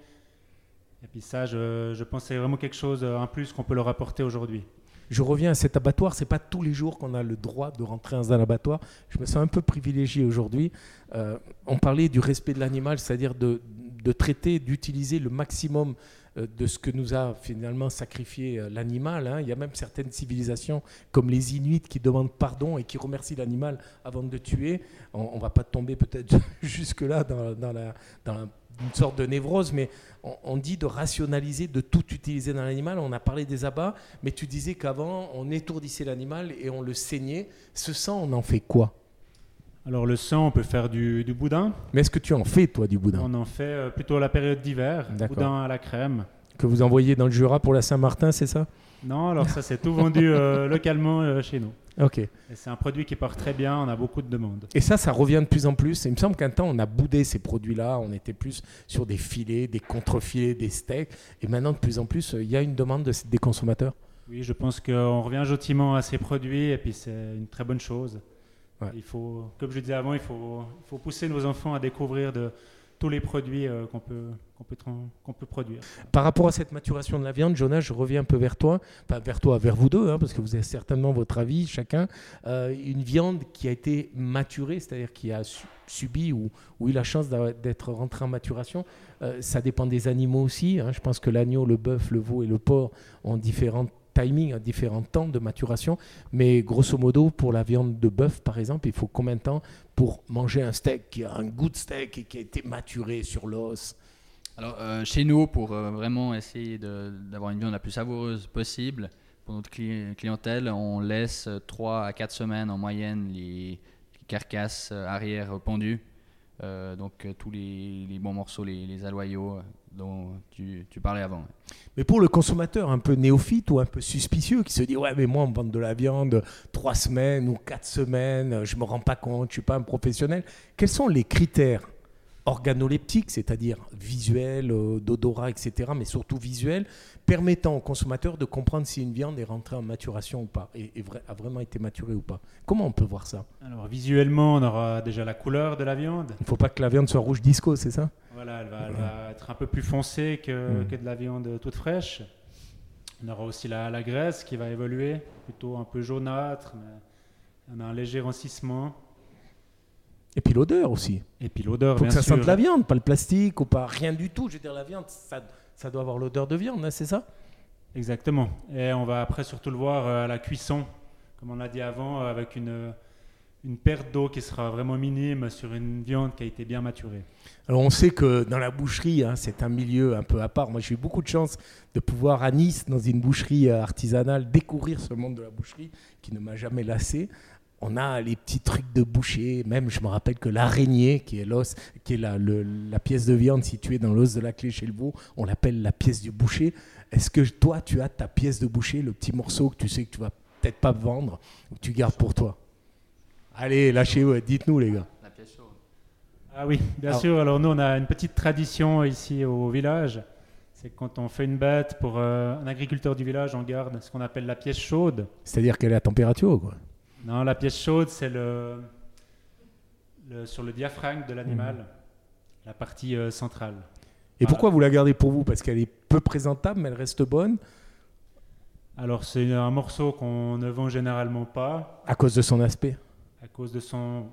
Et puis ça, je, je pense que c'est vraiment quelque chose en plus qu'on peut leur apporter aujourd'hui je reviens à cet abattoir. C'est pas tous les jours qu'on a le droit de rentrer dans un abattoir. Je me sens un peu privilégié aujourd'hui. Euh, on parlait du respect de l'animal, c'est-à-dire de, traiter, d'utiliser le maximum euh, de ce que nous a finalement sacrifié euh, l'animal. Hein. Il y a même certaines civilisations comme les Inuits qui demandent pardon et qui remercient l'animal avant de tuer. On ne va pas tomber peut-être *laughs* jusque-là dans, la, une sorte de névrose, mais on, dit de rationaliser, de tout utiliser dans l'animal. On a parlé des abats, mais tu disais qu'avant, on étourdissait l'animal et on le saignait. Ce sang, on en fait quoi? Alors le sang, on peut faire du, boudin. Mais est-ce que tu en fais, toi, du boudin? On en fait euh, plutôt à la période d'hiver, boudin à la crème. Que vous envoyez dans le Jura pour la Saint-Martin, c'est ça? Non, alors ça, c'est tout vendu euh, *laughs* localement euh, chez nous. Ok. C'est un produit qui part très bien, on a beaucoup de demandes. Et ça, ça revient de plus en plus. Il me semble qu'un temps, on a boudé ces produits-là, on était plus sur des filets, des contre-filets, des steaks. Et maintenant, de plus en plus, il y a une demande des consommateurs. Oui, je pense qu'on revient gentiment à ces produits et puis c'est une très bonne chose. Il faut, comme je disais avant, il faut, il faut pousser nos enfants à découvrir de, tous les produits euh, qu'on peut, produire. Par rapport à cette maturation de la viande, Jonas, je reviens un peu vers toi, pas vers toi, vers vous deux, hein, parce que vous avez certainement votre avis chacun. Euh, une viande qui a été maturée, c'est-à-dire qui a subi ou, eu la chance d'être rentrée en maturation, euh, ça dépend des animaux aussi. Hein. Je pense que l'agneau, le bœuf, le veau et le porc ont différentes timing à différents temps de maturation. Mais grosso modo, pour la viande de bœuf, par exemple, il faut combien de temps pour manger un steak qui a un goût de steak et qui a été maturé sur l'os Alors, euh, chez nous, pour euh, vraiment essayer d'avoir une viande la plus savoureuse possible, pour notre clientèle, on laisse 3 à 4 semaines en moyenne les, carcasses arrière pendues. Euh, donc tous les, bons morceaux, les, les aloyaux, dont tu, parlais avant. Mais pour le consommateur un peu néophyte ou un peu suspicieux qui se dit ouais mais moi on me vend de la viande trois semaines ou quatre semaines, je me rends pas compte, je suis pas un professionnel. Quels sont les critères organoleptiques, c'est-à-dire visuels, euh, d'odorat, etc., mais surtout visuels, permettant au consommateur de comprendre si une viande est rentrée en maturation ou pas, et, a vraiment été maturée ou pas. Comment on peut voir ça? Alors visuellement, on aura déjà la couleur de la viande. Il ne faut pas que la viande soit rouge disco, c'est ça? Voilà, elle va, être un peu plus foncée que, que, de la viande toute fraîche. On aura aussi la, la, graisse qui va évoluer, plutôt un peu jaunâtre, mais on a un léger rancissement. Et puis l'odeur aussi. Et puis l'odeur, Faut que ça sente la viande, pas le plastique ou pas rien du tout. Je veux dire, la viande, ça, ça doit avoir l'odeur de viande, hein, c'est ça? Exactement. Et on va après surtout le voir euh, à la cuisson, comme on l'a dit avant, euh, avec une, une perte d'eau qui sera vraiment minime sur une viande qui a été bien maturée. Alors on sait que dans la boucherie, hein, c'est un milieu un peu à part. Moi j'ai eu beaucoup de chance de pouvoir à Nice, dans une boucherie euh, artisanale, découvrir ce monde de la boucherie qui ne m'a jamais lassé on a les petits trucs de boucher. Même, je me rappelle que l'araignée, qui est l'os, qui est la, la, pièce de viande située dans l'os de la clé chez le veau, on l'appelle la pièce du boucher. Est-ce que toi, tu as ta pièce de boucher, le petit morceau que tu sais que tu vas peut-être pas vendre, ou que tu gardes pour toi? Allez, lâchez, vous dites-nous les gars. La pièce chaude. Ah oui, bien sûr. Alors nous, on a une petite tradition ici au village. C'est quand on fait une bête pour euh, un agriculteur du village, on garde ce qu'on appelle la pièce chaude. C'est-à-dire qu'elle est à température, quoi non, la pièce chaude, c'est le, sur le diaphragme de l'animal, mhm. la partie euh, centrale. Et pourquoi vous la gardez pour vous? Parce qu'elle est peu présentable, mais elle reste bonne? Alors, c'est un morceau qu'on ne vend généralement pas. À cause de son aspect? À cause de son.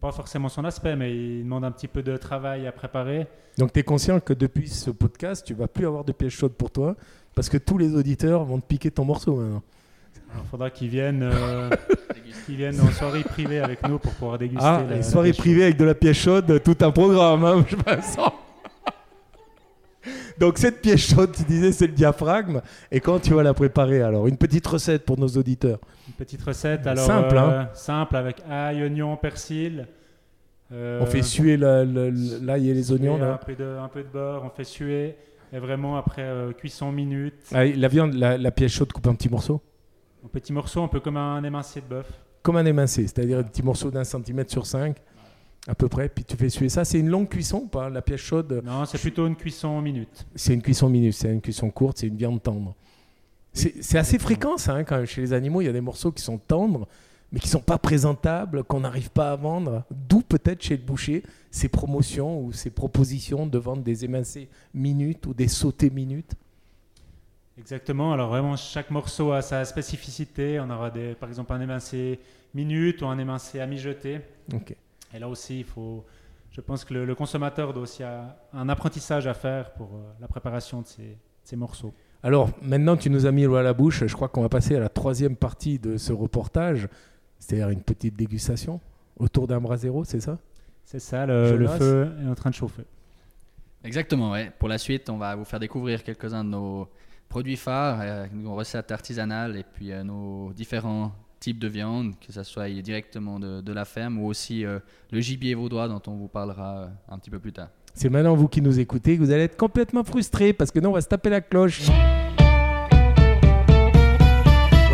Pas forcément son aspect, mais il demande un petit peu de travail à préparer. Donc, tu es conscient que depuis ce podcast, tu vas plus avoir de pièce chaude pour toi, parce que tous les auditeurs vont te piquer ton morceau maintenant. Il faudra qu'ils viennent, euh, *laughs* viennent en soirée privée avec nous pour pouvoir déguster. Ah, la, soirée privée avec de la pièce chaude, tout un programme, hein, *laughs* je Donc cette pièce chaude, tu disais, c'est le diaphragme. Et quand tu vas la préparer alors Une petite recette pour nos auditeurs. Une petite recette, alors simple, hein. euh, simple avec ail, oignon, persil. Euh, on fait suer l'ail et les oignons là. Un peu, de, un peu de beurre, on fait suer. Et vraiment après cuisson minute. Ah, la viande, la, la pièce chaude coupe un petit morceau En petits morceaux, un peu comme un émincé de bœuf. Comme un émincé, c'est-à-dire un petit morceau d'un centimètre sur cinq, à peu près, puis tu fais suer ça. C'est une longue cuisson ou pas La pièce chaude? Non, c'est plutôt une cuisson minute. C'est une cuisson minute, c'est une cuisson courte, c'est une viande tendre. C'est assez fréquent ça, hein, quand même. Chez les animaux, il y a des morceaux qui sont tendres, mais qui sont pas présentables, qu'on n'arrive pas à vendre. D'où peut-être chez le boucher ces promotions ou ces propositions de vendre des émincés minutes ou des sautés minutes. Exactement. Alors vraiment, chaque morceau a sa spécificité. On aura des, par exemple un émincé minute ou un émincé à mijoter. Ok. Et là aussi, il faut, je pense que le, consommateur doit aussi avoir un apprentissage à faire pour euh, la préparation de ces, ces, morceaux. Alors maintenant, tu nous as mis l'eau à la bouche. Je crois qu'on va passer à la troisième partie de ce reportage, c'est-à-dire une petite dégustation autour d'un brasero, c'est ça? C'est ça. Le, le feu est en train de chauffer. Exactement. Ouais. Pour la suite, on va vous faire découvrir quelques-uns de nos produits phares, euh, nos recettes artisanales et puis euh, nos différents type de viande, que ce soit directement de, la ferme ou aussi euh, le gibier vaudois dont on vous parlera un petit peu plus tard. C'est maintenant vous qui nous écoutez vous allez être complètement frustrés parce que nous on va se taper la cloche.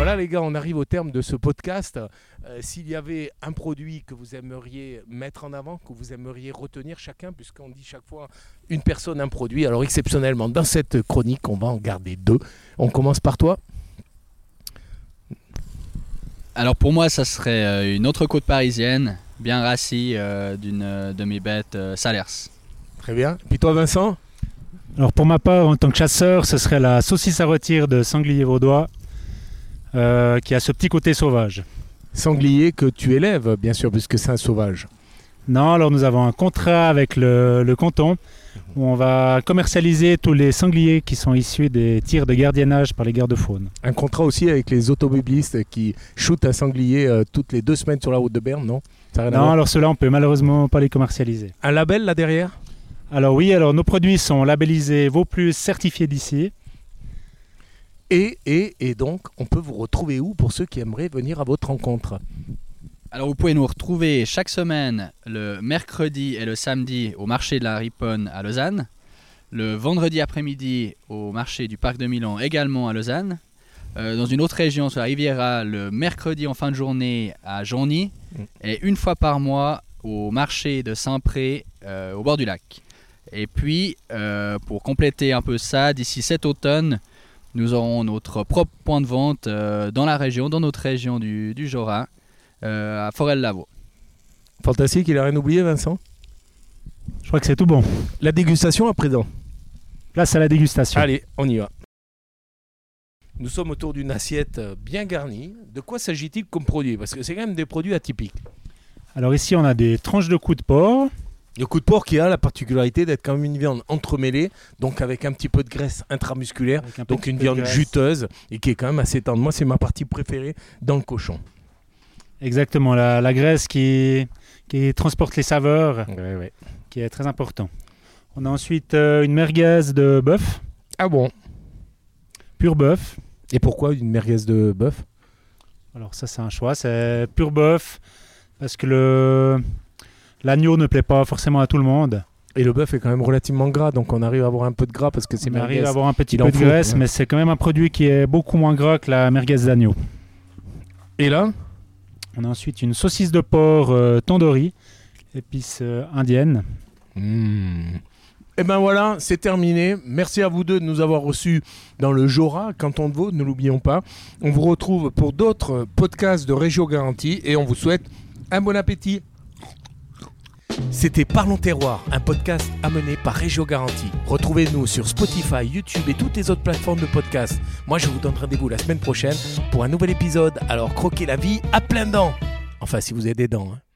Voilà les gars, on arrive au terme de ce podcast. Euh, s'il y avait un produit que vous aimeriez mettre en avant, que vous aimeriez retenir chacun, puisqu'on dit chaque fois une personne, un produit, alors exceptionnellement dans cette chronique, on va en garder deux. On commence par toi alors pour moi, ça serait euh, une autre côte parisienne, bien rassie, euh, d'une de mes bêtes Salers. Très bien. Puis toi, Vincent? Alors pour ma part, en tant que chasseur, ce serait la saucisse à rôtir de sanglier vaudois, qui a ce petit côté sauvage. Sanglier que tu élèves, bien sûr, puisque c'est un sauvage. Non, alors nous avons un contrat avec le, le canton où on va commercialiser tous les sangliers qui sont issus des tirs de gardiennage par les gardes-faune. Un contrat aussi avec les automobilistes qui shootent un sanglier euh, toutes les deux semaines sur la route de Berne, non? Non, alors ceux-là, on peut malheureusement pas les commercialiser. Un label là derrière? Alors oui, alors nos produits sont labellisés Vauplus certifiés d'ici. Et, et, et donc, on peut vous retrouver où pour ceux qui aimeraient venir à votre rencontre alors vous pouvez nous retrouver chaque semaine le mercredi et le samedi au marché de la Riponne à Lausanne, le vendredi après-midi au marché du Parc de Milan également à Lausanne, euh, dans une autre région sur la Riviera le mercredi en fin de journée à Journy mm. et une fois par mois au marché de Saint-Pré euh, au bord du lac. Et puis euh, pour compléter un peu ça, d'ici cet automne, nous aurons notre propre point de vente dans la région, dans notre région du, du Jura. Euh, à Forel-Lavaux. Fantastique, il a rien oublié Vincent? Je crois que c'est tout bon. La dégustation à présent. Place à la dégustation. Allez, on y va. Nous sommes autour d'une assiette bien garnie. De quoi s'agit-il comme produit? Parce que c'est quand même des produits atypiques. Alors ici, on a des tranches de cou de porc. Le cou de porc qui a la particularité d'être comme une viande entremêlée, donc avec un petit peu de graisse intramusculaire, donc une viande juteuse et qui est quand même assez tendre. Moi, c'est ma partie préférée dans le cochon. Exactement, la, graisse qui, qui transporte les saveurs, qui est très important. On a ensuite euh, une merguez de bœuf. Ah bon? Pur bœuf. Et pourquoi une merguez de bœuf? Alors ça c'est un choix, c'est pur bœuf parce que le l'agneau ne plaît pas forcément à tout le monde. Et le bœuf est quand même relativement gras, donc on arrive à avoir un peu de gras parce que c'est merguez. On arrive à avoir un petit peu de graisse, mais c'est quand même un produit qui est beaucoup moins gras que la merguez d'agneau. Et là on a ensuite une saucisse de porc euh, tandoori, épice euh, indienne. Mmh. Et ben voilà, c'est terminé. Merci à vous deux de nous avoir reçus dans le Jora, canton de Vaud, ne l'oublions pas. On vous retrouve pour d'autres podcasts de Régio Garantie et on vous souhaite un bon appétit. C'était Parlons Terroir, un podcast amené par Régio Garantie. Retrouvez-nous sur Spotify, YouTube et toutes les autres plateformes de podcast. Moi, je vous donne rendez-vous la semaine prochaine pour un nouvel épisode. Alors, croquez la vie à plein dents. Enfin, si vous avez des dents. Hein.